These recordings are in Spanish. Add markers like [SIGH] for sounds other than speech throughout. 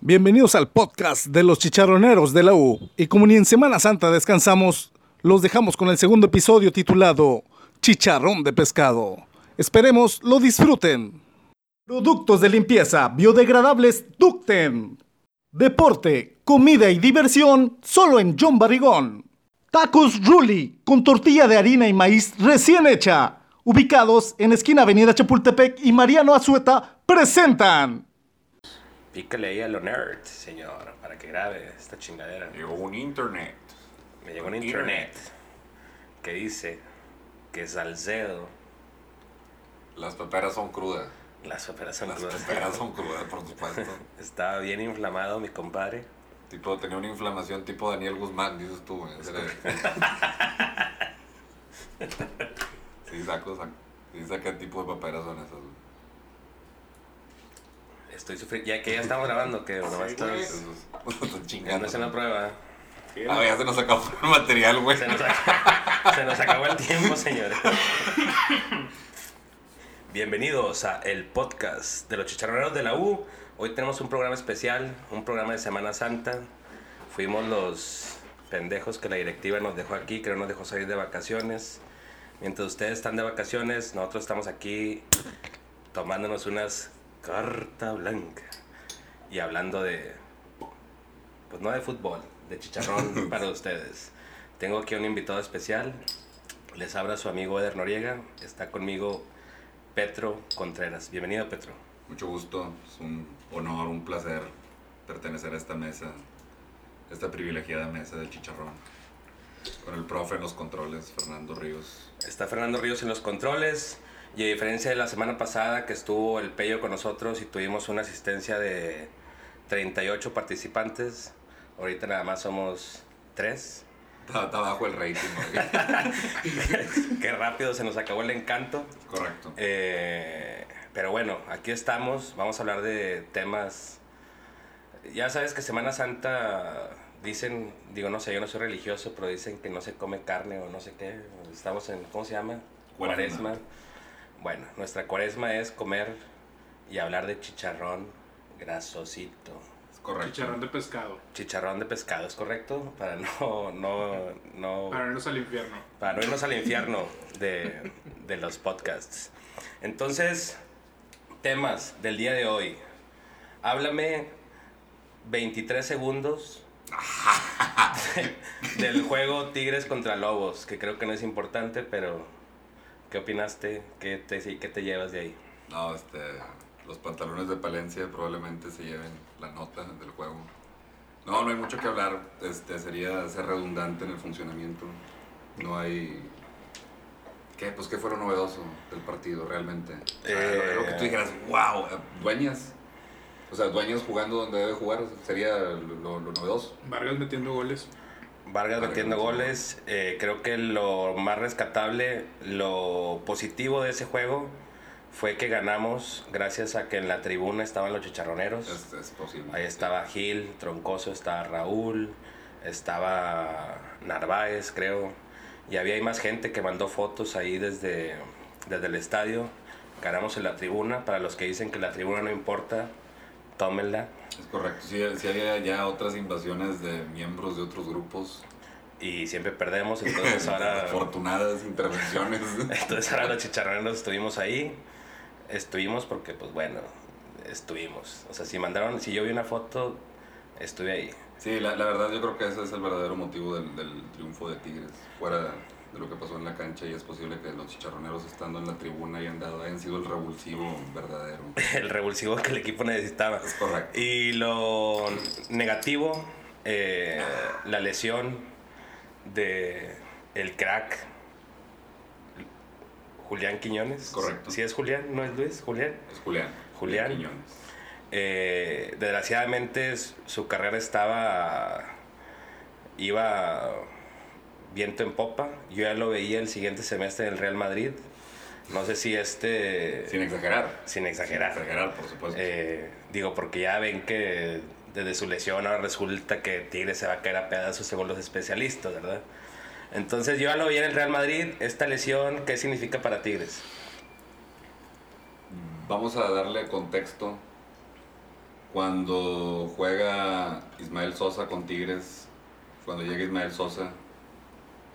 Bienvenidos al podcast de los chicharroneros de la U. Y como ni en Semana Santa descansamos, los dejamos con el segundo episodio titulado Chicharrón de Pescado. Esperemos lo disfruten. Productos de limpieza biodegradables Ducten. Deporte, comida y diversión solo en John Barrigón. Tacos Ruli con tortilla de harina y maíz recién hecha. Ubicados en esquina Avenida Chapultepec y Mariano Azueta, presentan. Pícale ahí a lo nerd, señor, para que grabe esta chingadera. Llegó un internet. Me llegó un internet que dice que Salcedo, Las peperas son crudas. las peperas son Las crudas. peperas son [LAUGHS] crudas, por supuesto. Estaba bien inflamado mi compadre. tipo, tenía una inflamación tipo Daniel Guzmán, dices tú, era- Sí, saco, saco. Sí, qué tipo de peperas son esas. Estoy sufriendo. Ya que ya estamos grabando, que Esos- estás. [LAUGHS] Chingando. no es una prueba. Ah, ya se nos acabó el material, güey. Se nos, ac- [LAUGHS] se nos acabó el tiempo, señores. [LAUGHS] Bienvenidos a el podcast de los chicharroneros de la U. Hoy tenemos un programa especial, un programa de Semana Santa. Fuimos los pendejos que la directiva nos dejó aquí, que no nos dejó salir de vacaciones. Mientras ustedes están de vacaciones, nosotros estamos aquí tomándonos unas carta blanca y hablando de, pues no de fútbol, de chicharrón [LAUGHS] para ustedes. Tengo aquí un invitado especial. Les habla su amigo Eder Noriega. Está conmigo Petro Contreras. Bienvenido, Petro. Mucho gusto, es un honor, un placer pertenecer a esta mesa, esta privilegiada mesa del chicharrón. Con el profe en los controles, Fernando Ríos. Está Fernando Ríos en los controles. Y a diferencia de la semana pasada que estuvo el Pello con nosotros y tuvimos una asistencia de 38 participantes, ahorita nada más somos 3. Está, está bajo el rating. [LAUGHS] Qué rápido se nos acabó el encanto. Correcto. Eh, pero bueno, aquí estamos. Vamos a hablar de temas. Ya sabes que Semana Santa dicen, digo, no sé, yo no soy religioso, pero dicen que no se come carne o no sé qué. Estamos en, ¿cómo se llama? Cuaresma. Bueno, nuestra cuaresma es comer y hablar de chicharrón grasosito. Es correcto. Chicharrón de pescado. Chicharrón de pescado, ¿es correcto? Para no, no, no Para irnos al infierno. para no irnos al infierno de, de los podcasts. Entonces, temas del día de hoy. Háblame 23 segundos [LAUGHS] del juego Tigres contra Lobos, que creo que no es importante, pero ¿qué opinaste? ¿Qué te, qué te llevas de ahí? No, este, los pantalones de Palencia probablemente se lleven la nota del juego. No, no hay mucho que hablar. Este, sería ser redundante en el funcionamiento. No hay... ¿Qué? Pues, ¿qué fue lo novedoso del partido realmente? O sea, Eh. lo, lo que tú dijeras, wow, Dueñas. O sea, Dueñas jugando donde debe jugar sería lo, lo novedoso. Vargas metiendo goles. Vargas metiendo goles. eh, creo que lo más rescatable, lo positivo de ese juego fue que ganamos gracias a que en la tribuna estaban los chicharroneros. Es, es posible. Ahí estaba Gil, Troncoso, estaba Raúl, estaba Narváez, creo. Y había ahí más gente que mandó fotos ahí desde, desde el estadio. Ganamos en la tribuna. Para los que dicen que la tribuna no importa, tómenla. Es correcto. Sí, sí había ya otras invasiones de miembros de otros grupos. Y siempre perdemos, [LAUGHS] entonces ahora... Afortunadas intervenciones. [LAUGHS] Entonces ahora los chicharroneros estuvimos ahí. Estuvimos porque, pues bueno, estuvimos. O sea, si mandaron, si yo vi una foto, estuve ahí. Sí, la, la verdad yo creo que ese es el verdadero motivo del, del triunfo de Tigres. Fuera de lo que pasó en la cancha y es posible que los chicharroneros estando en la tribuna hayan, dado, hayan sido el revulsivo verdadero. [LAUGHS] El revulsivo que el equipo necesitaba. Es correcto. Y lo negativo, eh, la lesión de el crack Julián Quiñones. Correcto. ¿Sí es Julián? ¿No es Luis? ¿Julián? Es Julián. Julián. Quiñones. Eh, desgraciadamente su carrera estaba iba viento en popa. Yo ya lo veía el siguiente semestre en el Real Madrid. No sé si este Sin exagerar. sin exagerar, Sin exagerar, por supuesto. Eh, digo porque ya ven que desde su lesión ahora resulta que Tigre se va a caer a pedazos según los especialistas verdad entonces yo ya lo veía en el Real Madrid esta lesión qué significa para Tigres Vamos a darle contexto. Cuando juega Ismael Sosa con Tigres, cuando llega Ismael Sosa,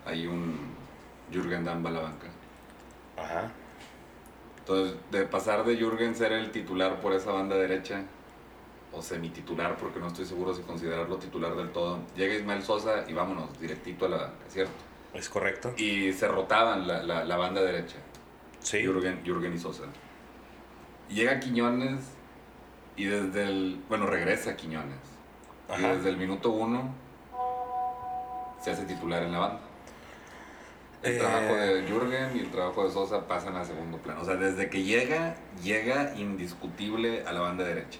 hay un Jürgen Damm a la banca. Ajá. Entonces, de pasar de Jürgen ser el titular por esa banda derecha, o semititular, porque no estoy seguro si considerarlo titular del todo, llega Ismael Sosa y vámonos, directito a la banca, ¿cierto? Es correcto. Y se rotaban la, la, la banda derecha, Sí. Jürgen, Jürgen y Sosa. Llega Quiñones y desde el, bueno, regresa Quiñones. Y Ajá. desde el minuto uno se hace titular en la banda. El Eh, trabajo de Jürgen y el trabajo de Sosa pasan a segundo plano. O sea, desde que llega, llega indiscutible a la banda derecha.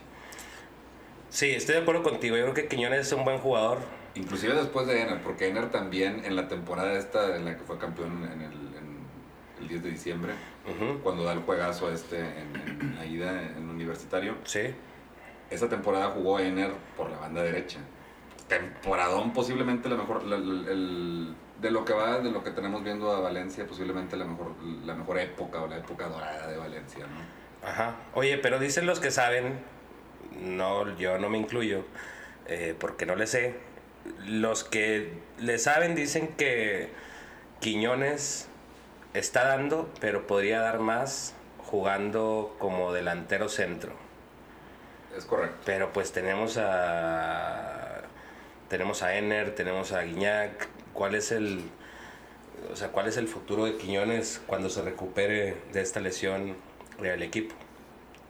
Sí, estoy de acuerdo contigo. Yo creo que Quiñones es un buen jugador. Inclusive después de Ener, porque Ener también en la temporada esta en la que fue campeón en el, en el 10 de diciembre, cuando da el juegazo este en, en la ida en universitario, Sí. esa temporada jugó Ener por la banda derecha. Temporadón, posiblemente la mejor, la- la- el- de lo que va, de lo que tenemos viendo a Valencia, posiblemente la mejor, la mejor época o la época dorada de Valencia, ¿no? Ajá. Oye, pero dicen los que saben, no, yo no me incluyo, eh, porque no le sé. Los que le saben dicen que Quiñones está dando, pero podría dar más jugando como delantero centro. Es correcto. Pero pues tenemos a tenemos a Ener, tenemos a Guiñac. ¿Cuál es el o sea, cuál es el futuro de Quiñones cuando se recupere de esta lesión del equipo?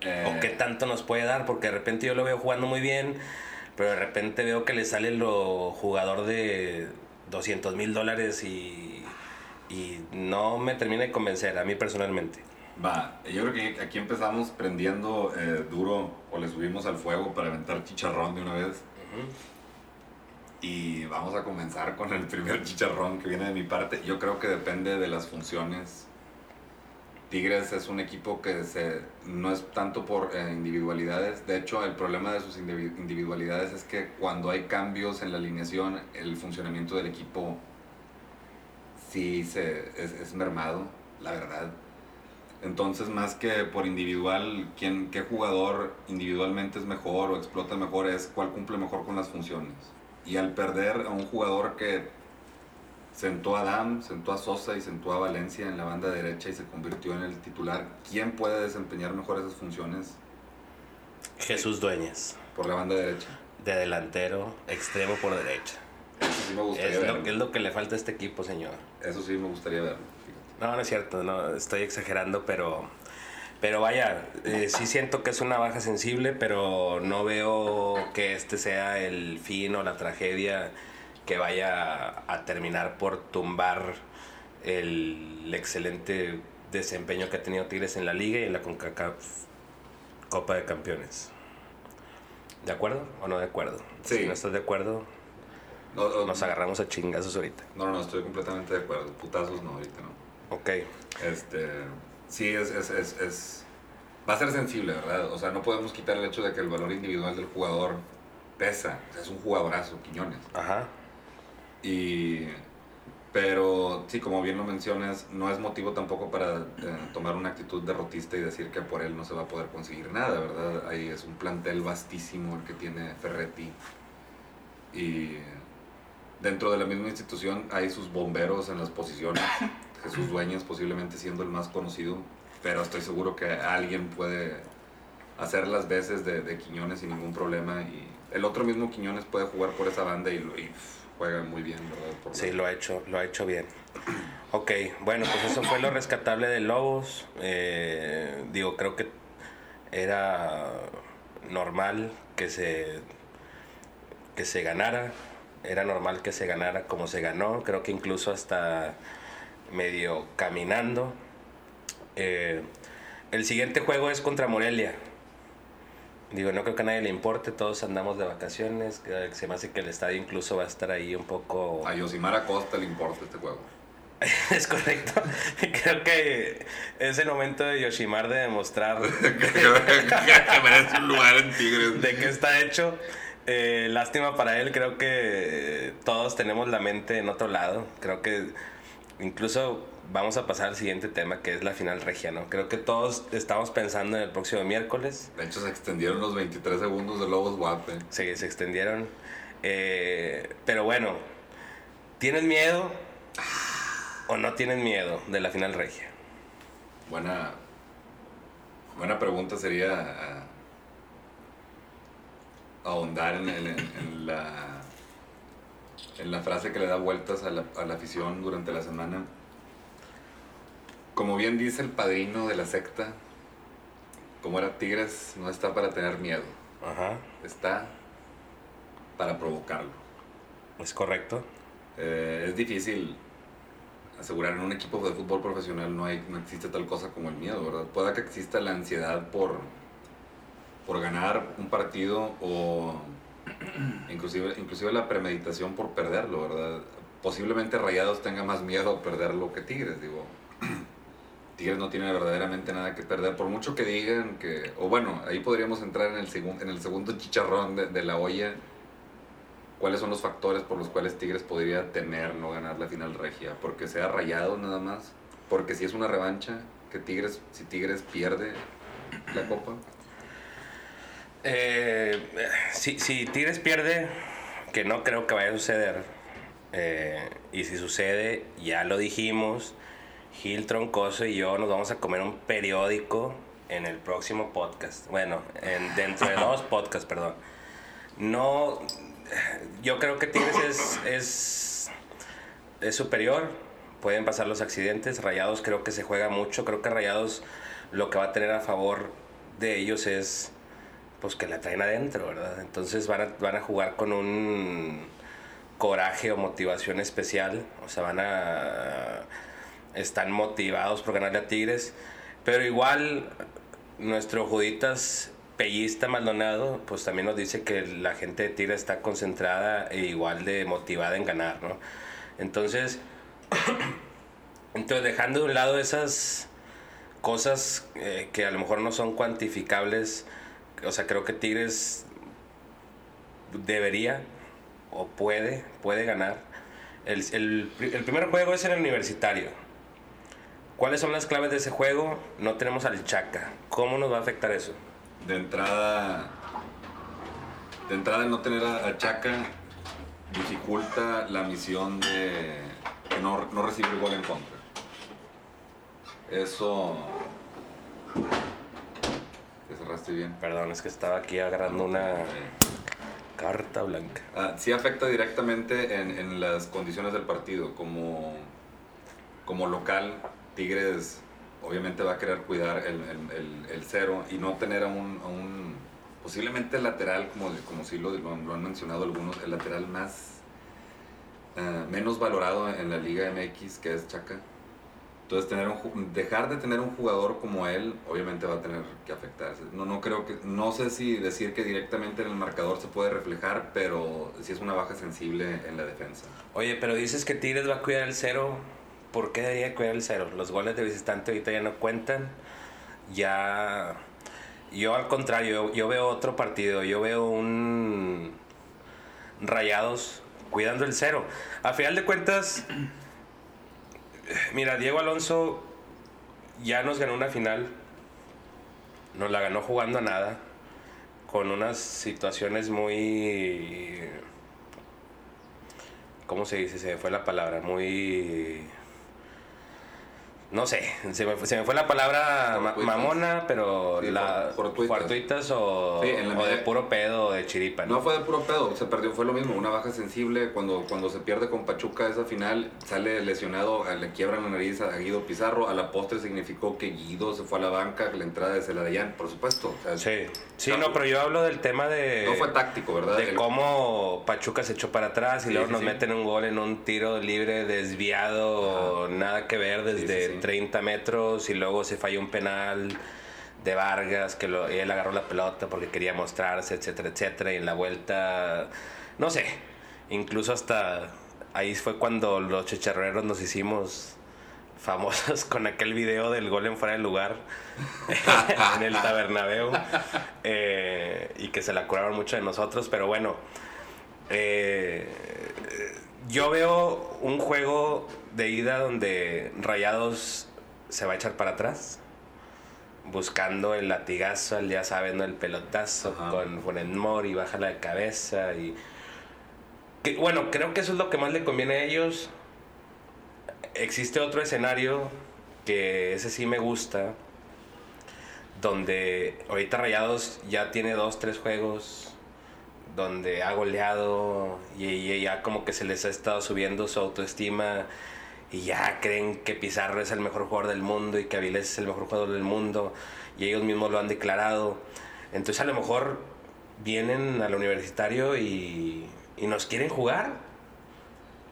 Eh, ¿O qué tanto nos puede dar? Porque de repente yo lo veo jugando muy bien, pero de repente veo que le sale lo jugador de 200 mil dólares y, y no me termina de convencer, a mí personalmente. Va, yo creo que aquí empezamos prendiendo eh, duro o le subimos al fuego para aventar chicharrón de una vez. Y vamos a comenzar con el primer chicharrón que viene de mi parte. Yo creo que depende de las funciones. Tigres es un equipo que se, no es tanto por eh, individualidades. De hecho, el problema de sus indivi- individualidades es que cuando hay cambios en la alineación, el funcionamiento del equipo sí se, es, es mermado, la verdad. Entonces, más que por individual, quién, qué jugador individualmente es mejor o explota mejor, es cuál cumple mejor con las funciones. Y al perder a un jugador que sentó a Adam, sentó a Sosa y sentó a Valencia en la banda derecha y se convirtió en el titular, ¿quién puede desempeñar mejor esas funciones Jesús Dueñas, por la banda derecha? de delantero, extremo por derecha. Eso sí me gustaría Es verlo. lo, es lo que le falta a este equipo, señor. Eso sí me gustaría verlo. fíjate. No, no es cierto, no, estoy exagerando, pero, pero vaya, eh, sí siento que es una baja sensible, pero no veo que este sea el fin o la tragedia que vaya a terminar por tumbar el excelente desempeño que ha tenido Tigres en la liga y en la CONCACAF Copa de Campeones. ¿De acuerdo o no de acuerdo? Sí. Si no estás de acuerdo, No, no, nos agarramos a chingazos ahorita. no, no, estoy completamente de acuerdo. Putazos no, ahorita no. Ok. Este, sí, es, es, es, es- va a ser sensible, ¿verdad? O sea, no podemos quitar el hecho de que el valor individual del jugador pesa. O sea, es un jugadorazo, Quiñones. Ajá. Y, pero sí, como bien lo mencionas, no es motivo tampoco para eh, tomar una actitud derrotista y decir que por él no se va a poder conseguir nada, ¿verdad? Ahí es un plantel vastísimo el que tiene Ferretti. Y dentro de la misma institución hay sus bomberos en las posiciones. Jesús Dueñas posiblemente siendo el más conocido, pero estoy seguro que alguien puede hacer las veces de, de Quiñones sin ningún problema. Y el otro mismo Quiñones puede jugar por esa banda y, y, juega muy bien, ¿verdad? Por Sí, lo ha hecho, lo ha hecho bien. Ok, bueno, pues eso fue lo rescatable de Lobos. Eh, digo, creo que era normal que se que se ganara. Era normal que se ganara como se ganó. Creo que incluso hasta medio caminando. Eh, el siguiente juego es contra Morelia. Digo, no creo que a nadie le importe, todos andamos de vacaciones. Se me hace que el estadio incluso va a estar ahí un poco... A Yosimar Acosta le importa este juego. [LAUGHS] Es correcto. [LAUGHS] Creo que es el momento de Yoshimar de demostrar [LAUGHS] que merece un lugar en Tigres. de qué está hecho. Eh, lástima para él, creo que todos tenemos la mente en otro lado. Creo que incluso vamos a pasar al siguiente tema, que es la final regia, ¿no? Creo que todos estamos pensando en el próximo miércoles. De hecho, se extendieron los 23 segundos de Lobos Guape. Se, se extendieron. Eh, pero bueno, ¿tienen miedo o no tienen miedo de la final regia? Buena, buena pregunta sería ah, ahondar en, en- en la, en la frase que le da vueltas a la, a la afición durante la semana. Como bien dice el padrino de la secta, como era Tigres, no está para tener miedo, Ajá, está para provocarlo. es correcto. Eh, es difícil asegurar en un equipo de fútbol profesional no, hay, no existe tal cosa como el miedo, ¿verdad? Puede que exista la ansiedad por, por ganar un partido o [CLEARS THROAT] inclusive, inclusive la premeditación por perderlo, ¿verdad? Posiblemente Rayados tenga más miedo a perderlo que Tigres, digo. [CLEARS THROAT] Tigres no tiene verdaderamente nada que perder, por mucho que digan que, o bueno, ahí podríamos entrar en el, segun- en el segundo chicharrón de, de la olla, cuáles son los factores por los cuales Tigres podría temer no ganar la final regia, porque sea rayado nada más, porque si es una revancha, que Tigres, si Tigres pierde la copa, Eh, si, Tigres pierde, que no creo que vaya a suceder, eh, y si sucede, ya lo dijimos, Gil Troncoso y yo nos vamos a comer un periódico en el próximo podcast. Bueno, en, dentro de dos podcasts, perdón. No, yo creo que Tigres es, es, es superior. Pueden pasar los accidentes. Rayados creo que se juega mucho. Creo que Rayados lo que va a tener a favor de ellos es pues que la traen adentro, ¿verdad? Entonces van a, van a jugar con un coraje o motivación especial. O sea, van a... Están motivados por ganarle a Tigres. Pero igual nuestro Juditas Pellista Maldonado, pues también nos dice que la gente de Tigres está concentrada e igual de motivada en ganar, ¿no? Entonces, [CLEARS THROAT] entonces dejando de un lado esas cosas eh, que a lo mejor no son cuantificables, o sea, creo que Tigres debería o puede, puede ganar. El, el, primer juego es en el universitario. ¿Cuáles son las claves de ese juego? No tenemos al Chaca. ¿Cómo nos va a afectar eso? de entrada, de entrada no tener a, a Chaca dificulta la misión de no, no recibir gol en contra. Eso... Bien. Perdón, es que estaba aquí agarrando una carta blanca. Ah, sí afecta directamente en, en las condiciones del partido. Como, como local, Tigres obviamente va a querer cuidar el, el- el- el cero y no tener a un, a un posiblemente el lateral, como, como sí lo, lo han- lo han mencionado algunos, el lateral más ah, menos valorado en la Liga MX, que es Chaca. Entonces tener un, dejar de tener un jugador como él, obviamente va a tener que afectarse. No, no creo que, no sé si decir que directamente en el marcador se puede reflejar, pero sí es una baja sensible en la defensa. Oye, pero dices que Tigres va a cuidar el cero. ¿Por qué debería cuidar el cero? Los goles de visitante ahorita ya no cuentan. Ya. Yo al contrario, yo, yo veo otro partido. Yo veo un. Rayados cuidando el cero. A final de cuentas. Mira, Diego Alonso ya nos ganó una final. Nos la ganó jugando a nada. Con unas situaciones muy. ¿Cómo se dice? Se fue la palabra. Muy. No sé, se me, fue- se me fue la palabra ma- mamona, pero Sí, la for- fortuitas. o, Sí, en la o de puro pedo de chiripa. No fue de puro pedo, se perdió, fue lo mismo, una baja sensible. Cuando, cuando se pierde con Pachuca esa final, sale lesionado, le quiebran la nariz a Guido Pizarro. A la postre significó que Guido se fue a la banca, la entrada de Celadellán, por supuesto. o sea, Sí, sí, no, pero yo hablo del tema de. No fue táctico, ¿verdad? De El- cómo Pachuca se echó para atrás y Sí, luego nos meten un gol en un tiro libre desviado, nada que ver desde. 30 metros y luego se falló un penal de Vargas que lo- él agarró la pelota porque quería mostrarse, etcétera, etcétera. Y en la vuelta, no sé, incluso hasta ahí fue cuando los chicharreros nos hicimos famosos [LAUGHS] con aquel video del gol en fuera de lugar [LAUGHS] en el Tabernabéu eh, y que se la curaron mucho de nosotros, pero bueno, eh, yo veo un juego de ida donde Rayados se va a echar para atrás, buscando el latigazo, el, ya saben, el pelotazo Ajá. con Funes Mori, baja la cabeza y... que, bueno, creo que eso es lo que más le conviene a ellos. Existe otro escenario que ese sí me gusta, donde ahorita Rayados ya tiene dos, tres juegos donde ha goleado y, y ya como que se les ha estado subiendo su autoestima y ya creen que Pizarro es el mejor jugador del mundo y que Avilés es el mejor jugador del mundo y ellos mismos lo han declarado. Entonces a lo mejor vienen al universitario y, nos quieren jugar.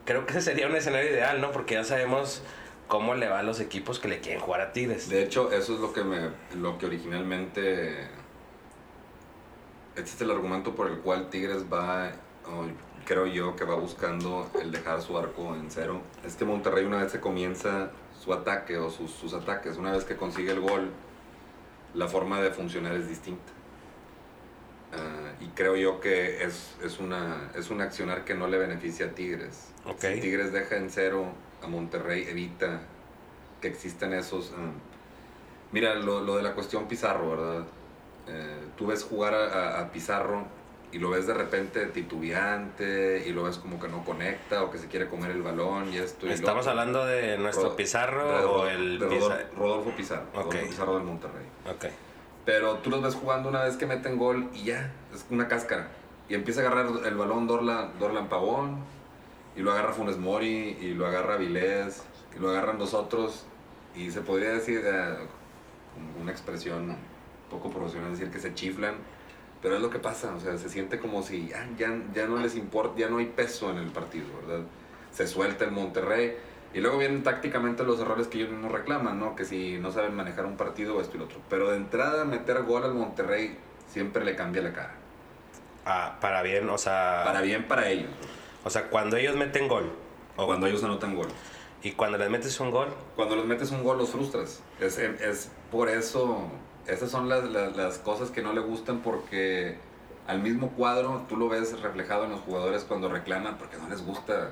Creo que ese sería un escenario ideal, ¿no? Porque ya sabemos cómo le va a los equipos que le quieren jugar a Tigres. De hecho, eso es lo que me, lo que originalmente, este es el argumento por el cual Tigres va, creo yo que va buscando el dejar su arco en cero. Es que Monterrey una vez se comienza su ataque o sus, sus ataques, una vez que consigue el gol, la forma de funcionar es distinta. Ah, y creo yo que es, es, una, es un accionar que no le beneficia a Tigres. Ok. Si Tigres deja en cero a Monterrey, evita que existan esos... ah, mira, lo, lo de la cuestión Pizarro, ¿verdad? Eh, tú ves jugar a, a- a Pizarro y lo ves de repente titubeante y lo ves como que no conecta o que se quiere comer el balón y esto y lo ¿Estamos otro. hablando de nuestro Ro- Pizarro de o el de Pizarro? Rodolfo, Rodolfo Pizarro, Ok. Rodolfo Pizarro del Monterrey. Ok. Pero tú los ves jugando una vez que meten gol y ya, es una cáscara. Y empieza a agarrar el balón Dorlan, Dorlan Pavón, y lo agarra Funes Mori, y lo agarra Vilés, y lo agarran los otros. Y se podría decir, eh, una expresión poco profesional, decir que se chiflan. Pero es lo que pasa, o sea, se siente como si ah, ya, ya no les importa, ya no hay peso en el partido, ¿verdad? Se suelta el Monterrey. Y luego vienen tácticamente los errores que ellos mismos reclaman, ¿no? Que si no saben manejar un partido o esto y lo otro. Pero de entrada, meter gol al Monterrey siempre le cambia la cara. Ah, para bien, o sea... Para bien para ellos. O sea, cuando ellos meten gol. O cuando ellos anotan gol. Y cuando les metes un gol, Cuando los metes un gol los frustras. Es, es por eso, esas son las, las, las cosas que no le gustan porque al mismo cuadro tú lo ves reflejado en los jugadores cuando reclaman porque no les gusta.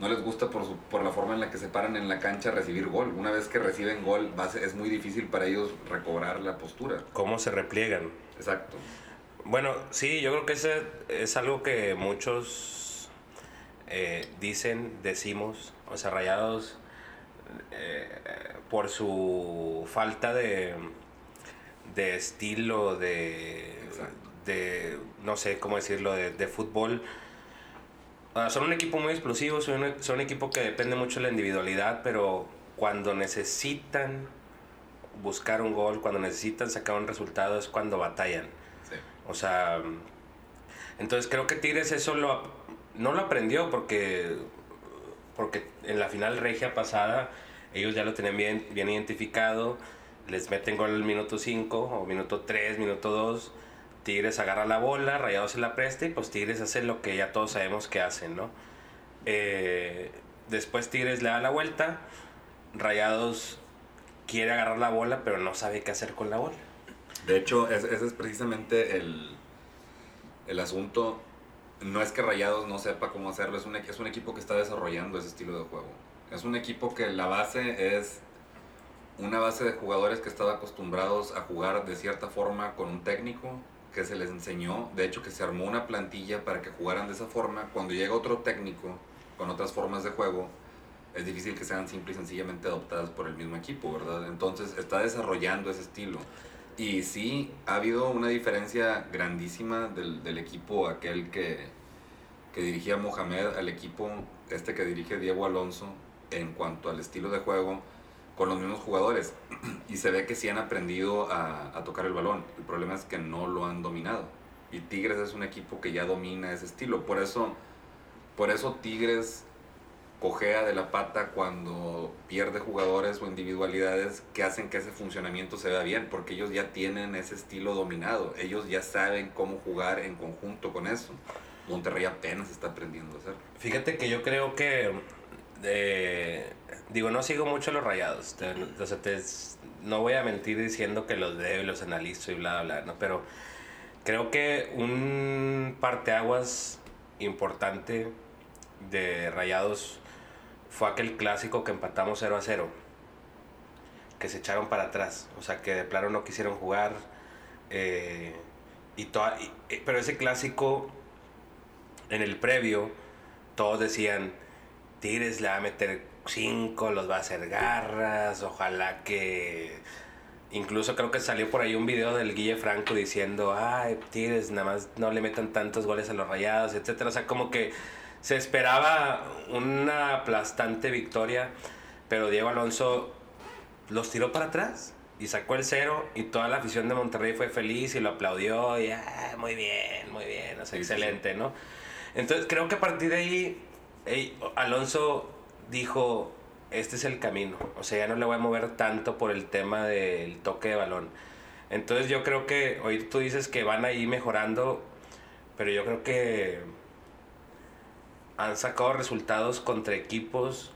No les gusta por, su- por la forma en la que se paran en la cancha a recibir gol. Una vez que reciben gol va ser- es muy difícil para ellos recobrar la postura. cómo se repliegan. Exacto. Bueno, sí, yo creo que ese es algo que muchos eh, dicen, decimos, o sea, rayados eh, por su falta de, de estilo, de, Exacto. de, no sé cómo decirlo, de, de fútbol. Son un equipo muy explosivo, son un, son un equipo que depende mucho de la individualidad, pero cuando necesitan buscar un gol, cuando necesitan sacar un resultado es cuando batallan. Sí. O sea, entonces creo que Tigres eso lo, no lo aprendió porque, porque en la final regia pasada ellos ya lo tenían bien, bien identificado, les meten gol al minuto 5 o minuto 3, minuto 2, Tigres agarra la bola, Rayados se la presta y pues Tigres hace lo que ya todos sabemos que hacen, ¿no? Eh, después Tigres le da la vuelta, Rayados quiere agarrar la bola pero no sabe qué hacer con la bola. De hecho, es- ese es precisamente el, el asunto. No es que Rayados no sepa cómo hacerlo, es un, es un equipo que está desarrollando ese estilo de juego. Es un equipo que la base es una base de jugadores que estaban acostumbrados a jugar de cierta forma con un técnico que se les enseñó, de hecho que se armó una plantilla para que jugaran de esa forma. Cuando llega otro técnico con otras formas de juego, es difícil que sean simple y sencillamente adoptadas por el mismo equipo, ¿verdad? Entonces está desarrollando ese estilo. Y sí, ha habido una diferencia grandísima del, del equipo aquel que, que dirigía Mohamed al equipo este que dirige Diego Alonso en cuanto al estilo de juego con los mismos jugadores. [CLEARS THROAT] Y se ve que sí han aprendido a, a tocar el balón. El problema es que no lo han dominado. Y Tigres es un equipo que ya domina ese estilo. Por eso, por eso Tigres cojea de la pata cuando pierde jugadores o individualidades que hacen que ese funcionamiento se vea bien, porque ellos ya tienen ese estilo dominado, ellos ya saben cómo jugar en conjunto con eso. Monterrey apenas está aprendiendo a hacerlo. Fíjate que yo creo que. Digo, no sigo mucho los rayados. te- no voy a mentir diciendo que los veo y los analizo y bla, bla, ¿no? Pero creo que un parteaguas importante de Rayados fue aquel clásico que empatamos 0 a 0. Que se echaron para atrás. O sea, que de plano no quisieron jugar. eh, y toda, y- eh, pero ese clásico, en el previo, todos decían, Tigres le va a meter 5, los va a hacer garras, ojalá que... Incluso creo que salió por ahí un video del Guille Franco diciendo, ay, Tigres, nada más no le metan tantos goles a los rayados, etcétera. O sea, como que se esperaba una aplastante victoria, pero Diego Alonso los tiró para atrás y sacó el cero y toda la afición de Monterrey fue feliz y lo aplaudió y ah, muy bien, muy bien, o sea, Sí, sí, excelente, ¿no? Entonces creo que a partir de ahí ey, Alonso dijo, este es el camino, o sea, ya no le voy a mover tanto por el tema del toque de balón. Entonces yo creo que hoy tú dices que van ahí mejorando, pero yo creo que han sacado resultados contra equipos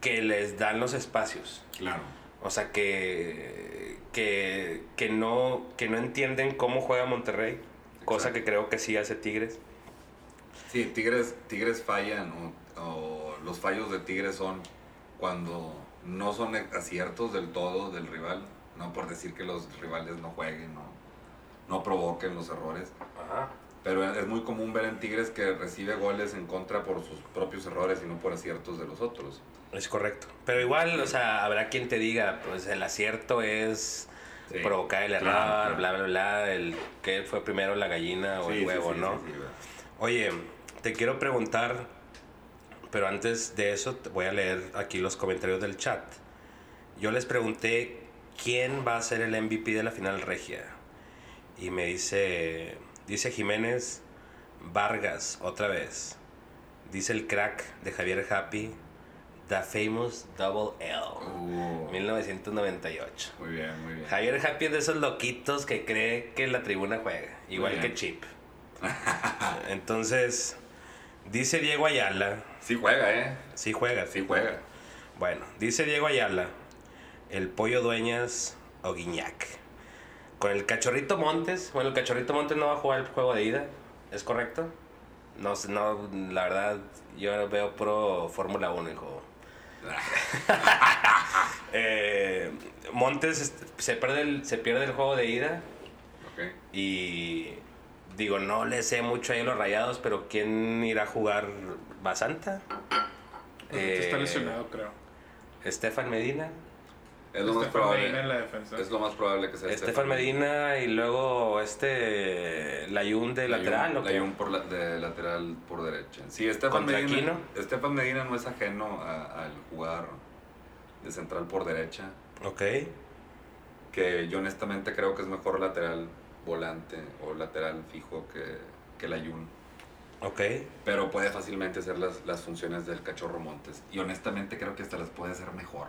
que les dan los espacios. Claro. O sea, que, que, que, no, que no entienden cómo juega Monterrey, cosa que creo que sí hace Tigres. Sí, Tigres, Tigres fallan o, o los fallos de Tigres son cuando no son aciertos del todo del rival, no por decir que los rivales no jueguen, no, no provoquen los errores, Ajá. pero es muy común ver en Tigres que recibe goles en contra por sus propios errores y no por aciertos de los otros. Es correcto. Pero igual, o sea, habrá quien te diga, pues el acierto es Sí, provocar el error, claro, claro. bla, bla, bla, el que fue primero la gallina o Sí, el sí, huevo, sí, ¿no? Oye, te quiero preguntar, pero antes de eso voy a leer aquí los comentarios del chat. Yo les pregunté quién va a ser el MVP de la final regia. Y me dice, dice Jiménez Vargas otra vez. Dice el crack de Javier Happy, The Famous Double L, Uh, 1998. muy bien, muy bien. Javier Happy es de esos loquitos que cree que la tribuna juega, igual que. Chip. Entonces, dice Diego Ayala, Sí juega, ¿eh? sí juega, Sí juega. Bueno, dice Diego Ayala, el pollo dueñas o Guiñac. Con el cachorrito Montes, bueno, el cachorrito Montes no va a jugar el juego de ida, ¿es correcto? No, sé, no, la verdad, yo veo pro Fórmula 1, hijo. [LAUGHS] Eh, Montes se pierde, el, se pierde el juego de ida Ok. y digo, no le sé mucho ahí a los rayados, pero ¿quién irá a jugar Basanta? está Eh, lesionado, creo. Estefan Medina. Es lo más Medina en probable. la defensa. Es lo más probable que sea Estefan Medina y luego este Layun de lateral, ¿o qué? Layún por la, de lateral por derecha. Sí, Estefan ¿Contra Medina, Aquino? Estefan Medina no es ajeno a- al jugar de central por derecha, Ok. que yo honestamente creo que es mejor lateral volante o lateral fijo que, que Layún. Ok. Pero puede fácilmente hacer las, las funciones del cachorro Montes. Y honestamente creo que hasta las puede hacer mejor,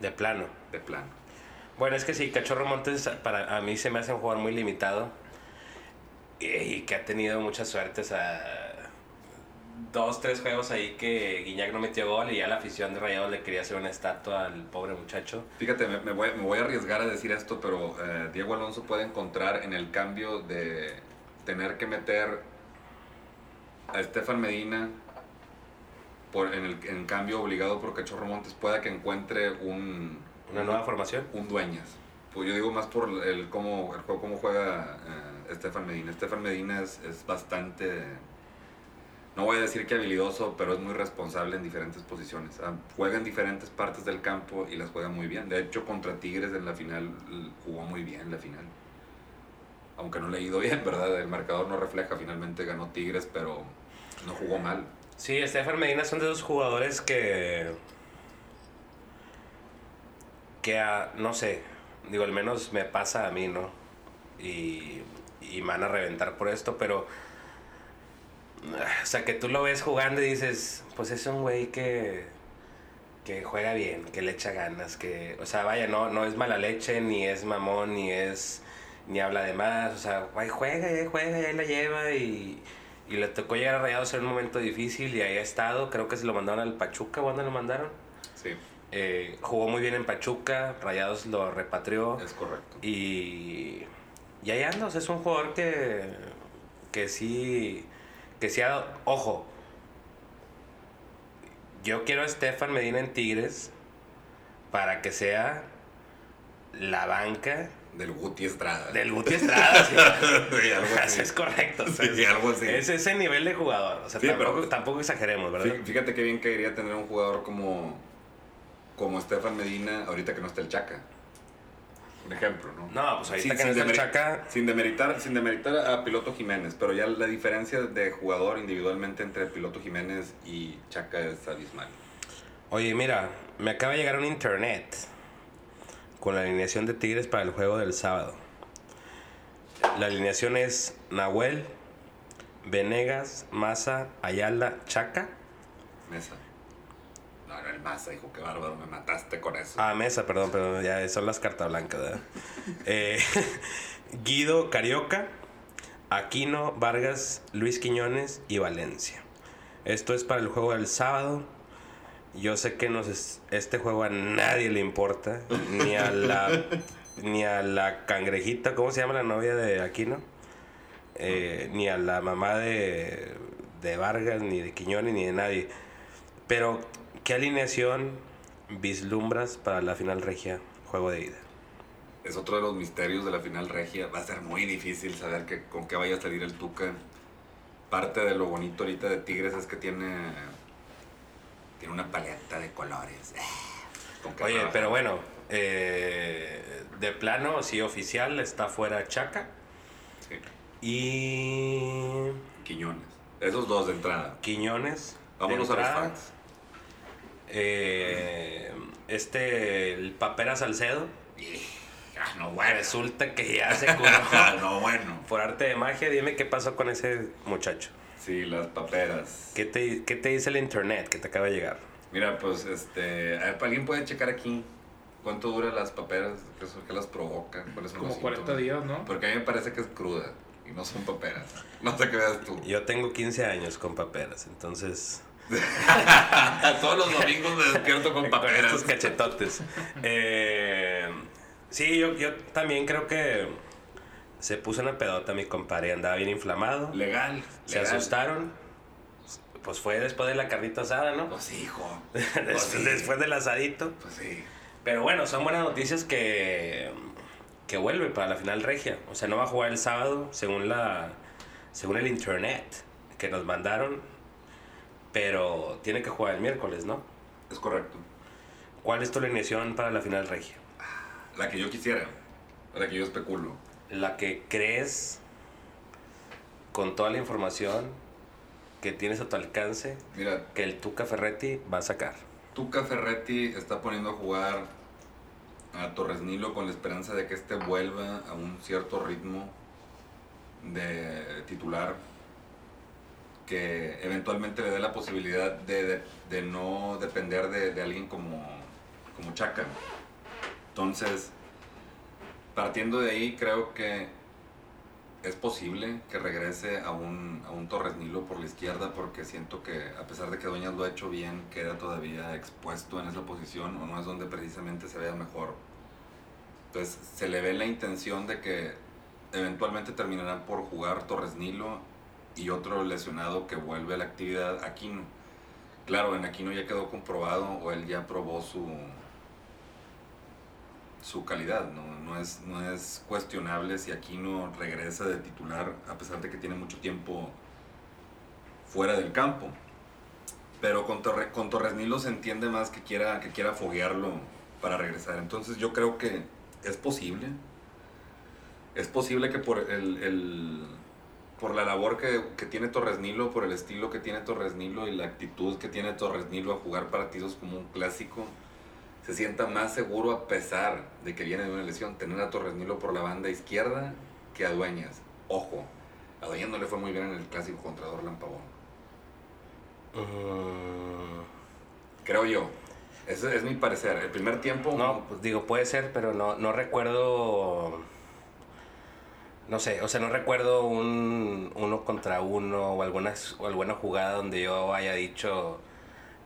De plano. de plano. Bueno, es que sí, Cachorro Montes para a mí se me hace un jugador muy limitado y, y que ha tenido muchas suertes a dos, tres juegos ahí que Guiñac no metió gol y ya la afición de Rayados le quería hacer una estatua al pobre muchacho. Fíjate, me, me voy, me voy a arriesgar a decir esto, pero eh, Diego Alonso puede encontrar en el cambio de tener que meter a Estefan Medina por, en el en cambio obligado por Cachorro Montes, pueda que encuentre un, Una nueva formación. un dueñas. Pues yo digo más por el, cómo, el juego, cómo juega eh, Estefan Medina. Estefan Medina es, es bastante, no voy a decir que habilidoso, pero es muy responsable en diferentes posiciones. Ah, Juega en diferentes partes del campo y las juega muy bien. De hecho, contra Tigres en la final jugó muy bien la final. Aunque no le ha ido bien, ¿verdad? El marcador no refleja, finalmente ganó Tigres, pero no jugó mal. Sí, Estefan Medina son de esos jugadores que. que a- no sé, digo, al menos me pasa a mí, ¿no? Y, y me van a reventar por esto, pero. O sea, que tú lo ves jugando y dices, pues es un güey que. que juega bien, que le echa ganas, que. O sea, vaya, no, no es mala leche, ni es mamón, ni es. ni habla de más, o sea, güey, juega, eh, juega, y ahí la lleva y. Y le tocó llegar a Rayados en un momento difícil y ahí ha estado. Creo que se lo mandaron al Pachuca. ¿Cuándo lo mandaron? Sí, Eh, jugó muy bien en Pachuca. Rayados lo repatrió. es correcto. Y, y ahí anda. o sea, es un jugador que, que sí que sea, ojo, yo quiero a Estefan Medina en Tigres para que sea la banca Del Guti Estrada. del Guti Estrada. sí. [LAUGHS] Sí, algo [LAUGHS] así. es correcto. o sea, Sí, algo así. Es ese nivel de jugador. O sea, Sí, tampoco, pero- tampoco exageremos, ¿verdad? Fí- Fíjate que bien caería tener un jugador como, como Estefan Medina, ahorita que no está el Chaca. Un ejemplo, ¿no? No, pues que no está demeri- Chaca- Sin demeritar, sin demeritar a Piloto Jiménez, pero ya la diferencia de jugador individualmente entre Piloto Jiménez y Chaca es abismal. Oye, mira, me acaba de llegar un internet con la alineación de Tigres para el juego del sábado. La alineación es Nahuel, Venegas, Maza, Ayala, Chaca. Mesa. Maza, hijo, qué bárbaro, me mataste con eso. Ah, Mesa, perdón, perdón, ya son las cartas blancas, ¿verdad? [LAUGHS] Eh, [LAUGHS] Guido, Carioca, Aquino, Vargas, Luis Quiñones y Valencia. Esto es para el juego del sábado. Yo sé que nos es- este juego a nadie le importa, ni a la [LAUGHS] ni a la cangrejita, ¿cómo se llama la novia de Aquino? Eh, ni a la mamá de, de Vargas, ni de Quiñones, ni de nadie. Pero, ¿qué alineación vislumbras para la final regia, juego de ida? Es otro de los misterios de la final regia. Va a ser muy difícil saber que, con qué vaya a salir el Tuca. Parte de lo bonito ahorita de Tigres es que tiene, tiene una paleta de colores. Qué Oye, trabajar. pero bueno, eh, de plano, sí oficial, está fuera Chaca Sí. y Quiñones. Esos dos de entrada. Quiñones. Vámonos a los entrada. Eh, este, el Papera Salcedo, Ah, no, bueno. resulta que ya se [LAUGHS] curó. Ah, no, bueno. Por arte de magia, dime qué pasó con ese muchacho. Sí, las paperas. ¿Qué te, qué te dice el internet que te acaba de llegar? Mira, pues, este... a ver, ¿Alguien puede checar aquí cuánto duran las paperas? ¿Qué, son- qué las provoca? ¿Cuáles son Como los 40 síntomas? días, ¿no? Porque a mí me parece que es cruda y no son paperas. [LAUGHS] No sé qué veas tú. Yo tengo 15 años con paperas, entonces... [LAUGHS] Todos los domingos me despierto con [LAUGHS] Con paperas. estos cachetotes. Eh, sí, yo, yo también creo que se puso una pedota mi compadre, andaba bien inflamado. Legal. Se legal. asustaron. Pues fue después de la carnita asada, ¿no? Pues sí, hijo. después, [LAUGHS] Pues sí. después del asadito. Pues sí. Pero bueno, son buenas noticias que, que vuelve para la final regia. O sea, no va a jugar el sábado, según la según el internet que nos mandaron. Pero tiene que jugar el miércoles, ¿no? Es correcto. ¿Cuál es tu alineación para la final regia? La que yo quisiera. La que yo especulo. La que crees con toda la información que tienes a tu alcance Mira, que el Tuca Ferretti va a sacar. Tuca Ferretti está poniendo a jugar a Torres Nilo con la esperanza de que éste vuelva a un cierto ritmo de titular que eventualmente le dé la posibilidad de, de- de no depender de, de alguien como, como Chaca. Entonces, partiendo de ahí, creo que es posible que regrese a un, a un Torres Nilo por la izquierda porque siento que a pesar de que Dueñas lo ha hecho bien, queda todavía expuesto en esa posición o no es donde precisamente se vea mejor. Entonces se le ve la intención de que eventualmente terminarán por jugar Torres Nilo y otro lesionado que vuelve a la actividad Aquino. Claro, en Aquino ya quedó comprobado o él ya probó su, su calidad, ¿no? No, es, no es cuestionable si Aquino regresa de titular a pesar de que tiene mucho tiempo fuera del campo. Pero con, Torre- con Torres Nilo se entiende más que quiera, que quiera foguearlo para regresar. Entonces yo creo que es posible. Es posible que por el, el- por la labor que, que tiene Torres Nilo, por el estilo que tiene Torres Nilo y la actitud que tiene Torres Nilo a jugar partidos como un clásico, se sienta más seguro a pesar de que viene de una lesión, tener a Torres Nilo por la banda izquierda que a Dueñas. Ojo, a Dueñas no le fue muy bien en el clásico contra Dorlan Pavón. Mm, Creo yo. Ese es mi parecer. El primer tiempo... No, pues digo, puede ser, pero no, no recuerdo. No sé, o sea, no recuerdo un uno contra uno o, algunas, o alguna jugada donde yo haya dicho,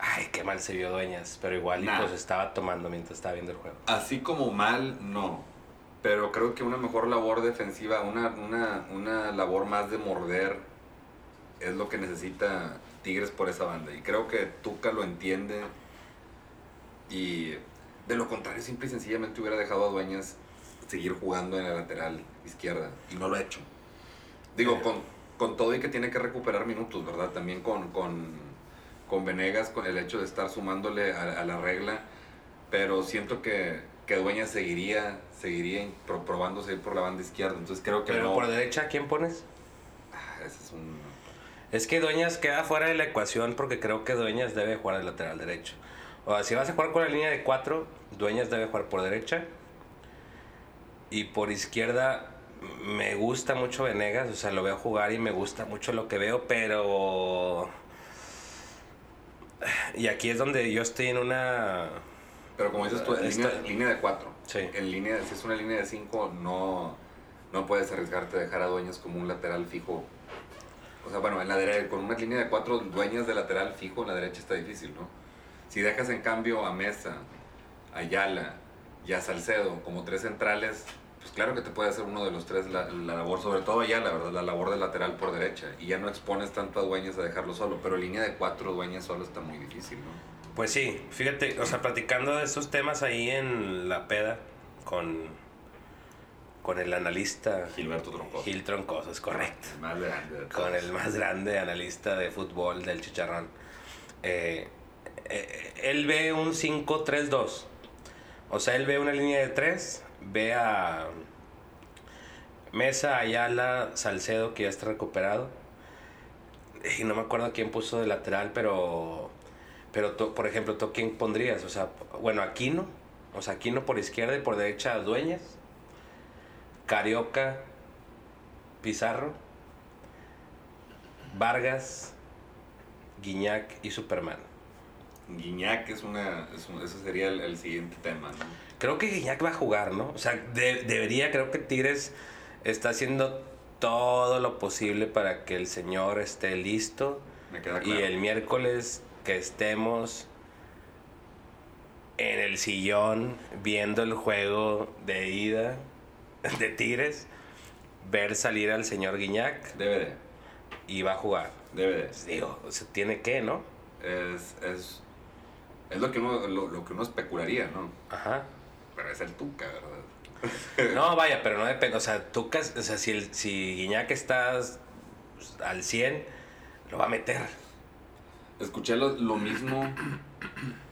ay, qué mal se vio Dueñas, pero igual y Nah. pues estaba tomando mientras estaba viendo el juego. Así como mal, no. Pero creo que una mejor labor defensiva, una, una, una labor más de morder es lo que necesita Tigres por esa banda. Y creo que Tuca lo entiende. Y de lo contrario, simple y sencillamente hubiera dejado a Dueñas seguir jugando en la lateral izquierda. Y no lo ha hecho. Digo, con, con todo y que tiene que recuperar minutos, ¿verdad? También con, con, con Venegas, con el hecho de estar sumándole a, a la regla. Pero siento que, que Dueñas seguiría, seguiría pro- probándose ir por la banda izquierda. Entonces creo que Pero no. por derecha, ¿quién pones? Ah, ese es un. Es que Dueñas queda fuera de la ecuación porque creo que Dueñas debe jugar de lateral derecho. O sea, si vas a jugar con la línea de 4, Dueñas debe jugar por derecha. Y por izquierda me gusta mucho Venegas, o sea, lo veo jugar y me gusta mucho lo que veo, pero... Y aquí es donde yo estoy en una... Pero como dices tú, en línea, línea de 4. Sí. En línea, si es una línea de 5, no, no puedes arriesgarte a dejar a Dueñas como un lateral fijo. O sea, bueno, en la derecha, con una línea de 4 Dueñas de lateral fijo en la derecha está difícil, ¿no? Si dejas en cambio a Mesa, a Ayala y a Salcedo como tres centrales, pues claro que te puede hacer uno de los tres la, la labor, sobre todo Ayala, ¿verdad? La labor de lateral por derecha. Y ya no expones tanto a Dueñas a dejarlo solo, pero línea de 4 Dueñas solo está muy difícil, ¿no? Pues sí, fíjate, o sea, platicando de estos temas ahí en la peda con, con el analista Gilberto Troncoso. Gil Troncoso, es correcto. El más grande de Con el más grande analista de fútbol del chicharrón. Eh, eh, él ve un 5-3-2. O sea, él ve una línea de 3, ve a Mesa, Ayala, Salcedo, que ya está recuperado. Y no me acuerdo quién puso de lateral, pero, pero por ejemplo, ¿tú quién pondrías? O sea, bueno, Aquino, o sea, Aquino por izquierda y por derecha Dueñas, Carioca, Pizarro, Vargas, Guiñac y Superman. Guiñac es una, es ese sería el, el siguiente tema, ¿no? Creo que Guiñac va a jugar, ¿no? O sea, de- debería, creo que Tigres está haciendo todo lo posible para que el señor esté listo. Me queda Y claro. el miércoles que estemos en el sillón viendo el juego de ida de Tigres, ver salir al señor Guiñac Debe de, y va a jugar. debe de. Pues digo, o sea, tiene que, ¿no? Es, es, es lo, que uno, lo, lo que uno especularía, ¿no? Ajá. Pero es el Tuca, ¿verdad? [LAUGHS] No, vaya, pero no depende. O sea, tú, cas- o sea, si, el, si Guiñac está al 100, lo va a meter. Escuché lo, lo mismo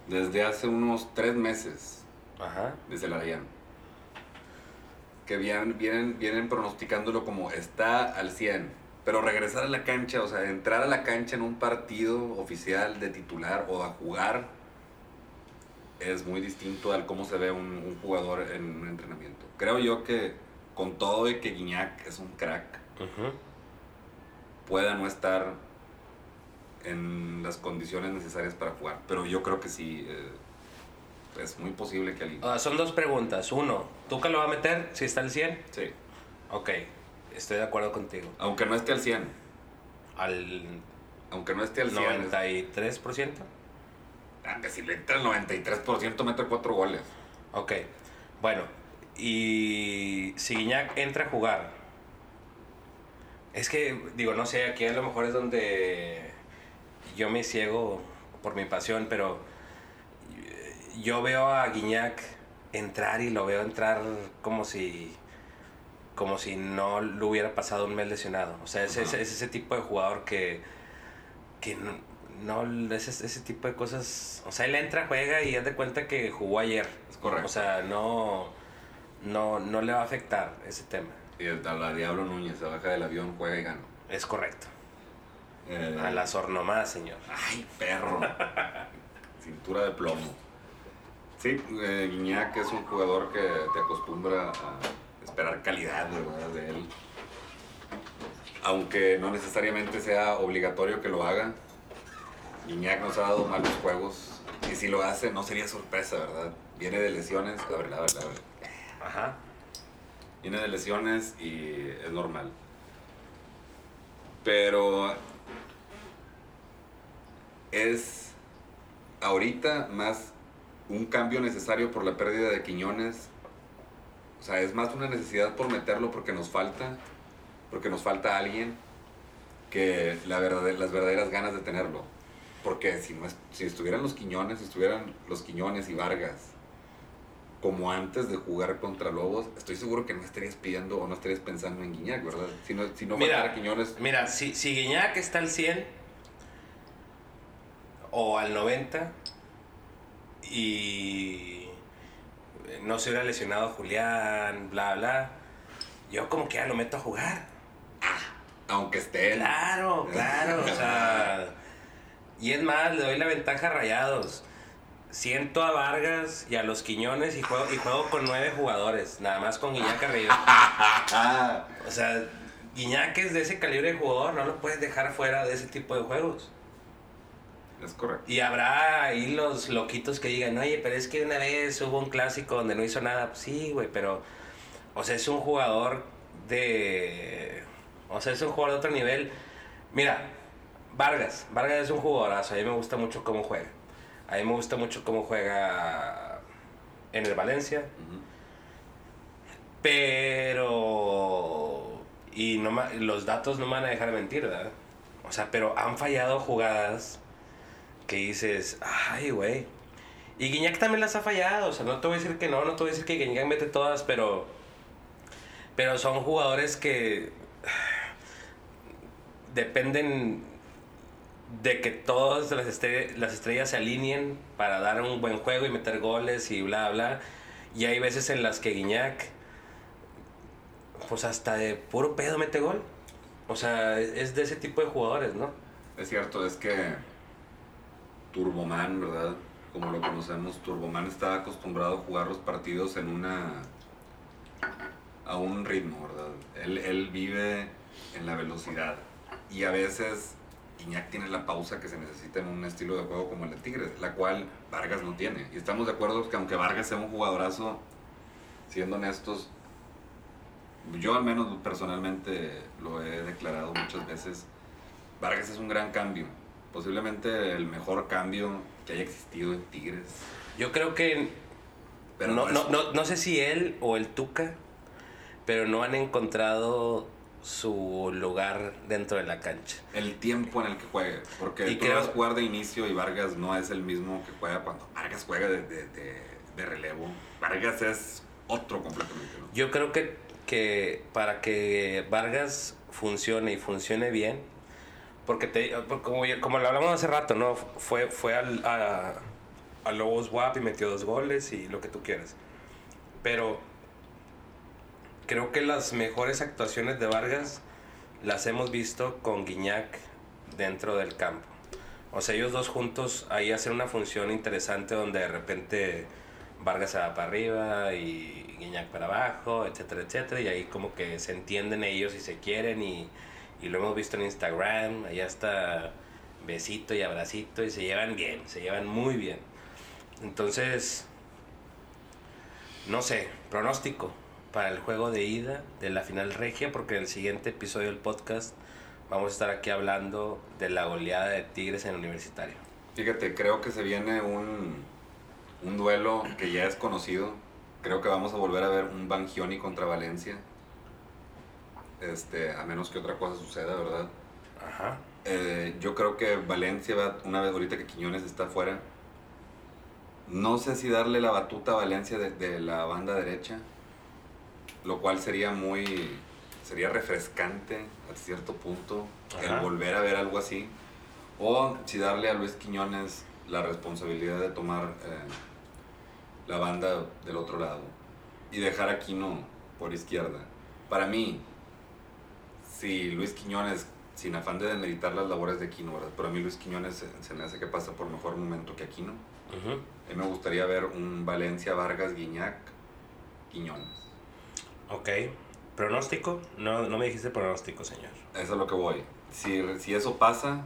desde hace unos tres meses, Ajá. desde el Arayán. Que vienen, vienen, vienen pronosticándolo como está al 100. Pero regresar a la cancha, o sea, entrar a la cancha en un partido oficial de titular o a jugar es muy distinto al cómo se ve un, un jugador en un entrenamiento. Creo yo que con todo y que Guiñac es un crack, Ujú. pueda no estar en las condiciones necesarias para jugar. Pero yo creo que sí, eh, es muy posible que alguien... Ah, son dos preguntas. Uno, ¿Tuca lo va a meter si está al 100? Sí. Ok, estoy de acuerdo contigo. Aunque no esté al 100. Al Aunque no esté al 100. es- 93%. Que si le entra el 93% mete 4 goles. Ok, bueno, y si Guiñac entra a jugar, es que, digo, no sé, aquí a lo mejor es donde yo me ciego por mi pasión, pero yo veo a Guiñac entrar y lo veo entrar como si como si no le hubiera pasado un mes lesionado. O sea, es, es ese tipo de jugador que, que no, ese, ese tipo de cosas. O sea, él entra, juega y haz de cuenta que jugó ayer. Es correcto. O sea, no, no, no le va a afectar ese tema. Y a la Diablo Núñez se baja del avión, juega y gana. Es correcto. Eh, A la sornomás, señor. ¡Ay, perro! [LAUGHS] Cintura de plomo. Sí, eh, Guiñac es un jugador que te acostumbra a esperar calidad ¿verdad? de él. Aunque no necesariamente sea obligatorio que lo haga. Guiñac nos ha dado malos juegos. Y si lo hace, no sería sorpresa, ¿verdad? Viene de lesiones. A ver, a ver, a ver. Ajá. Viene de lesiones y es normal. Pero es ahorita más un cambio necesario por la pérdida de Quiñones. O sea, es más una necesidad por meterlo porque nos falta, porque nos falta alguien, que la verdad, las verdaderas ganas de tenerlo. Porque si, no es- si estuvieran los Quiñones, si estuvieran los Quiñones y Vargas como antes de jugar contra Lobos, estoy seguro que no estarías pidiendo o no estarías pensando en Guiñac, ¿verdad? Si no, si no Mira. Quiñones, Mira, si, si Guiñac está al 100 o al 90 y no se hubiera lesionado Julián, bla, bla, yo como que ya lo meto a jugar. aunque esté... Claro, claro, o sea. [LAUGHS] Y es más, le doy la ventaja a Rayados. Siento a Vargas y a los Quiñones y juego, y juego con nueve jugadores, nada más con Guiñac arriba. [LAUGHS] O sea, Guiñac es de ese calibre de jugador, no lo puedes dejar fuera de ese tipo de juegos. es correcto. Y habrá ahí los loquitos que digan, oye, pero es que una vez hubo un clásico donde no hizo nada. Pues sí, güey, pero. O sea, es un jugador de. O sea, es un jugador de otro nivel. Mira, Vargas. Vargas es un jugadorazo. A mí me gusta mucho cómo juega. A mí me gusta mucho cómo juega en el Valencia. Pero. Y no los datos no me van a dejar mentir, ¿verdad? O sea, pero han fallado jugadas que dices, ay, güey. Y Guiñac también las ha fallado. O sea, no te voy a decir que no, no te voy a decir que Guiñac mete todas, pero. Pero son jugadores que. [SIGHS] Dependen de que todas las, estre- las estrellas se alineen para dar un buen juego y meter goles y bla, bla. Y hay veces en las que Guiñac, pues hasta de puro pedo mete gol. O sea, es es de ese tipo de jugadores, ¿no? Es cierto, es que Turboman, ¿verdad? Como lo conocemos, Turboman está acostumbrado a jugar los partidos en una... a un ritmo, ¿verdad? Él, él vive en la velocidad y a veces Iñak tiene la pausa que se necesita en un estilo de juego como el de Tigres, la cual Vargas no tiene. Y estamos de acuerdo que aunque Vargas sea un jugadorazo, siendo honestos, yo al menos personalmente lo he declarado muchas veces, Vargas es un gran cambio, posiblemente el mejor cambio que haya existido en Tigres. Yo creo que Pero no, no no, no sé si él o el Tuca, pero no han encontrado su lugar dentro de la cancha. El tiempo en el que juegue, porque Y tú creo- vas a jugar de inicio y Vargas no es el mismo que juega cuando Vargas juega de, de- de- de relevo. Vargas es otro completamente, ¿no? Yo creo que, que para que Vargas funcione y funcione bien, porque te, como, como lo hablamos hace rato, ¿no? Fue, fue al, a, a Lobos WAP y metió dos goles y lo que tú quieras. Pero creo que las mejores actuaciones de Vargas las hemos visto con Guiñac dentro del campo. O sea, ellos dos juntos ahí hacen una función interesante donde de repente Vargas se va para arriba y Guiñac para abajo, etcétera, etcétera. Y ahí como que se entienden ellos y se quieren y, y lo hemos visto en Instagram. Allá está besito y abracito y se llevan bien, se llevan muy bien. Entonces, no sé, pronóstico para el juego de ida de la final regia, porque en el siguiente episodio del podcast vamos a estar aquí hablando de la goleada de Tigres en el universitario. Fíjate, creo que se viene un, un duelo que ya es conocido. Creo que vamos a volver a ver un Bangioni contra Valencia. Este, a menos que otra cosa suceda, ¿verdad? Ajá. Eh, yo creo que Valencia va, una vez ahorita que Quiñones está fuera, no sé si darle la batuta a Valencia de, de la banda derecha, lo cual sería muy, sería refrescante a cierto punto Ajá. el volver a ver algo así, o si darle a Luis Quiñones la responsabilidad de tomar eh, la banda del otro lado y dejar a Quino por izquierda. Para mí, si Luis Quiñones, sin afán de demeritar las labores de Aquino, ¿verdad? Pero a mí Luis Quiñones se, se me hace que pasa por mejor momento que Aquino. Ujú. A mí me gustaría ver un Valencia, Vargas, Guiñac, Quiñones. Ok. ¿Pronóstico? No, no me dijiste pronóstico, señor. Eso es lo que voy. Si, si eso pasa,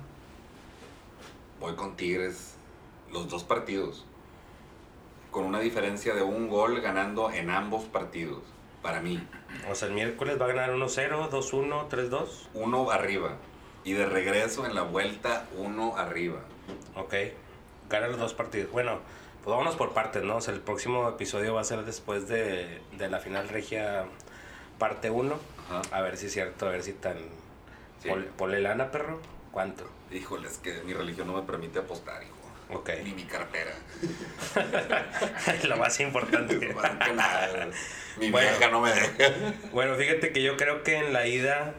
voy con Tigres los dos partidos. Con una diferencia de un gol ganando en ambos partidos. Para mí. O sea, el miércoles va a ganar 1-0, 2-1, 3-2. Uno arriba. Y de regreso en la vuelta, uno arriba. Ok. Gana los dos partidos. Bueno, pues vámonos por partes, ¿no? O sea, el próximo episodio va a ser después de, de la final regia parte 1. Ajá. A ver si es cierto, a ver si tan, Sí. Ponle lana, perro. ¿Cuánto? Híjole, es que mi religión no me permite apostar, hijo. Ok. Ni mi cartera. [LAUGHS] Lo más importante. [LAUGHS] Más que nada. Mi Bueno. vieja no me deja. Bueno, fíjate que yo creo que en la ida.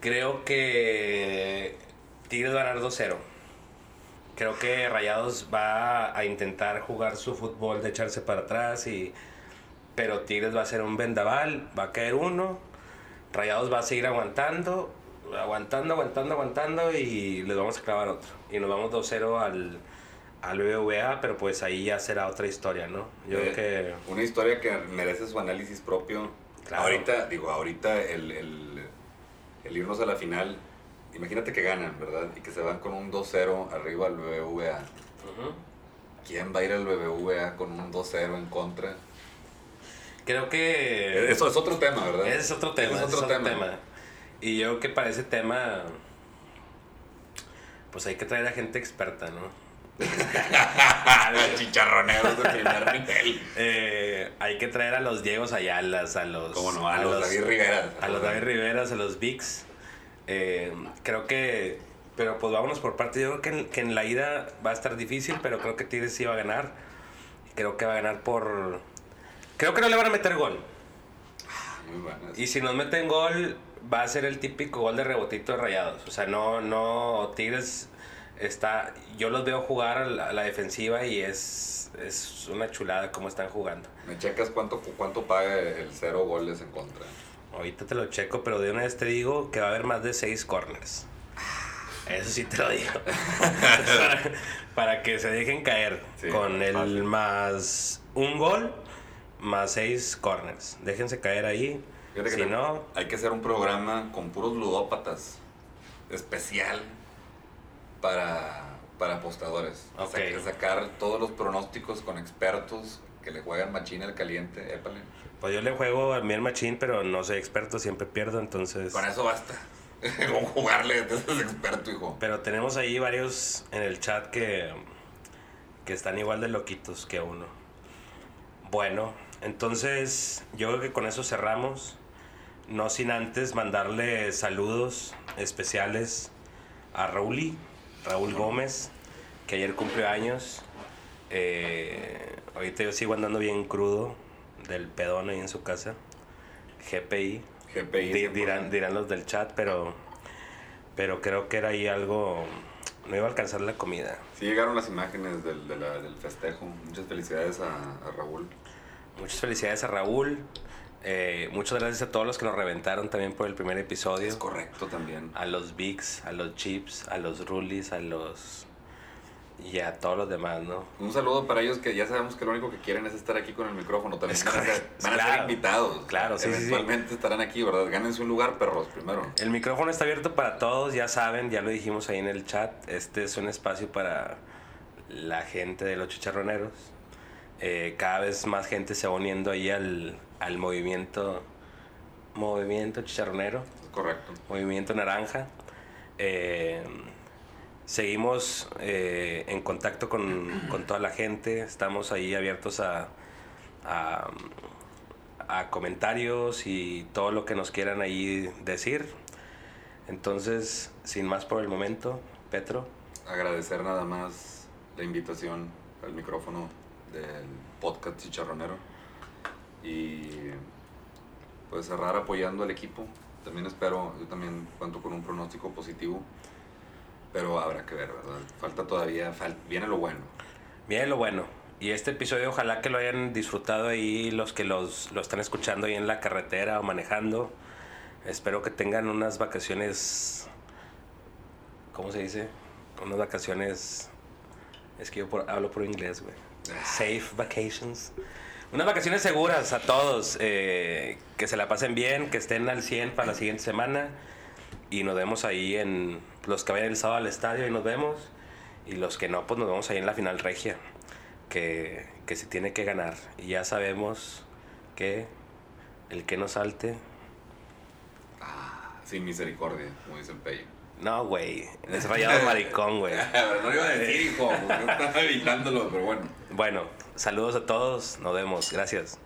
Creo que Tigres va a ganar 2-0. Creo que Rayados va a intentar jugar su fútbol de echarse para atrás y pero Tigres va a ser un vendaval, va a caer uno. Rayados va a seguir aguantando, aguantando, aguantando, aguantando y les vamos a clavar otro. Y nos vamos 2-0 al al BBVA, pero pues ahí ya será otra historia, ¿no? Yo Eh, creo que Una historia que merece su análisis propio. Claro. Ahorita, digo, ahorita el, el, el irnos a la final, imagínate que ganan, ¿verdad? Y que se van con un 2-0 arriba al BBVA. ¿Quién va a ir al BBVA con un 2-0 en contra? creo que Eso es otro tema, ¿verdad? ese es otro tema, Ese ese es otro tema. Y yo creo que para ese tema pues hay que traer a gente experta, ¿no? [LAUGHS] Los chicharroneros de primer nivel. Eh, hay que traer a los Diegos Ayalas, a los ¿Cómo no? A, los, David Rivera. a los David Riveras, a los Bigs. Eh, creo que. Pero pues vámonos por parte. Yo creo que en, que en la ida va a estar difícil, pero creo que Tigres sí va a ganar. Creo que va a ganar por. Creo que no le van a meter gol. Muy buenas. Y si nos meten gol, va a ser el típico gol de rebotito de rayados. O sea, no, no. Tigres está. Yo los veo jugar a la, a la defensiva y es, es una chulada cómo están jugando. ¿Me checas cuánto, cuánto paga el cero goles en contra? Ahorita te lo checo, pero de una vez te digo que va a haber más de seis corners. Eso sí te lo digo. [LAUGHS] para, para que se dejen caer Sí, con el fácil. más un gol más seis corners. Déjense caer ahí. Fíjate que Si te- no, Hay que hacer un programa con puros ludópatas. Especial para, para apostadores. Ok. Sa- sacar todos los pronósticos con expertos que le juegan machina al caliente. Épale. pues yo le juego a mi machín, pero no soy experto, siempre pierdo, entonces. Con eso basta. [LAUGHS] con jugarle, te haces experto, hijo. Pero tenemos ahí varios en el chat que, que están igual de loquitos que uno. Bueno, entonces yo creo que con eso cerramos. No sin antes mandarle saludos especiales a Raúl, Raúl Gómez, que ayer cumplió años. Eh, ahorita yo sigo andando bien crudo del pedón ahí en su casa. GPI. GPI. Di- dirán, dirán los del chat, pero, pero creo que era ahí algo. No iba a alcanzar la comida. Sí llegaron las imágenes del, de la- del festejo. Muchas felicidades a, a Raúl. Muchas felicidades a Raúl. Eh, muchas gracias a todos los que nos reventaron también por el primer episodio. Es correcto también. A los Bigs, a los Chips, a los Rulis, a los. Y a todos los demás, ¿no? Un saludo para ellos que ya sabemos que lo único que quieren es estar aquí con el micrófono. También Es van, a ser, correcto. van a ser Claro. invitados. Claro, sí, sí, sí. Eventualmente estarán aquí, ¿verdad? Gánense un lugar, perros, primero. El micrófono está abierto para todos, ya saben, ya lo dijimos ahí en el chat. Este es un espacio para la gente de los chicharroneros. Eh, cada vez más gente se va uniendo ahí al, al movimiento movimiento chicharronero, correcto. movimiento naranja. Eh, seguimos eh, en contacto con, con toda la gente, estamos ahí abiertos a, a, a comentarios y todo lo que nos quieran ahí decir. Entonces, sin más por el momento, Petro, Agradecer nada más la invitación al micrófono del podcast Chicharronero. Y pues cerrar apoyando al equipo. También espero, yo también cuento con un pronóstico positivo. Pero habrá que ver, ¿verdad? Falta todavía, fal- viene lo bueno. Bien, lo bueno. Y este episodio ojalá que lo hayan disfrutado ahí los que los, lo están escuchando ahí en la carretera o manejando. Espero que tengan unas vacaciones, ¿cómo se dice? Unas vacaciones, es que yo por- hablo por inglés, güey. Safe vacations. Unas vacaciones seguras a todos, eh, que se la pasen bien, que estén al 100 para la siguiente semana. Y nos vemos ahí en los que vayan el sábado al estadio y nos vemos. Y los que no, pues nos vemos ahí en la final regia. Que, que se tiene que ganar. Y ya sabemos que el que no salte. Sin misericordia, como dice el Pello. No, güey. Es rayado [LAUGHS] maricón, güey. [LAUGHS] no lo iba a decir, hijo. porque Estaba evitándolo, pero bueno. Bueno, saludos a todos. Nos vemos. Gracias.